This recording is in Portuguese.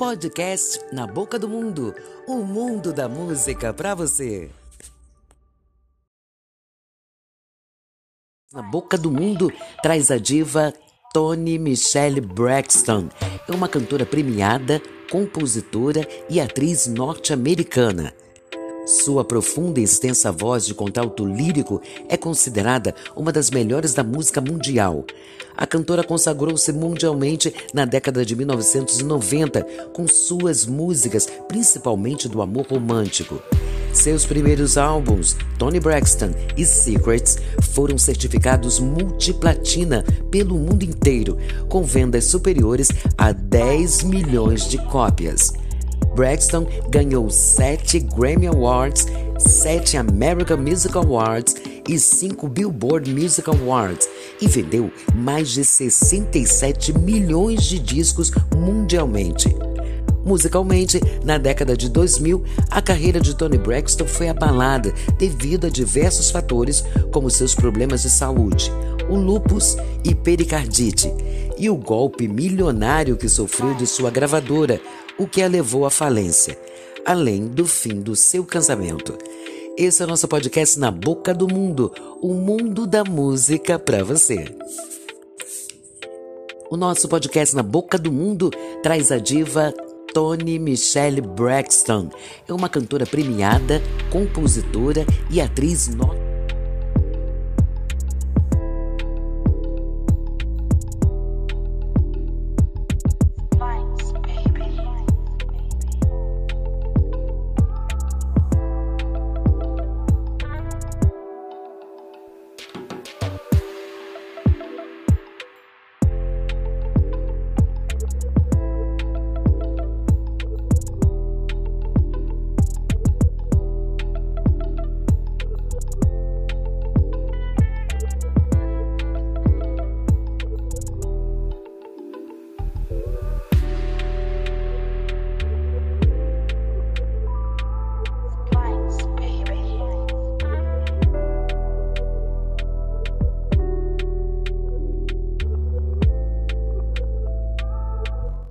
Podcast Na Boca do Mundo o mundo da música para você. Na Boca do Mundo traz a diva Toni Michelle Braxton. É uma cantora premiada, compositora e atriz norte-americana. Sua profunda e extensa voz de contralto lírico é considerada uma das melhores da música mundial. A cantora consagrou-se mundialmente na década de 1990 com suas músicas, principalmente do amor romântico. Seus primeiros álbuns, Tony Braxton e Secrets, foram certificados multiplatina pelo mundo inteiro, com vendas superiores a 10 milhões de cópias. Braxton ganhou 7 Grammy Awards, 7 American Music Awards e 5 Billboard Music Awards e vendeu mais de 67 milhões de discos mundialmente. Musicalmente, na década de 2000, a carreira de Tony Braxton foi abalada devido a diversos fatores, como seus problemas de saúde, o lúpus e pericardite, e o golpe milionário que sofreu de sua gravadora, o que a levou à falência, além do fim do seu casamento. Esse é o nosso podcast Na Boca do Mundo, o mundo da música para você. O nosso podcast Na Boca do Mundo traz a diva Toni Michelle Braxton. É uma cantora premiada, compositora e atriz norte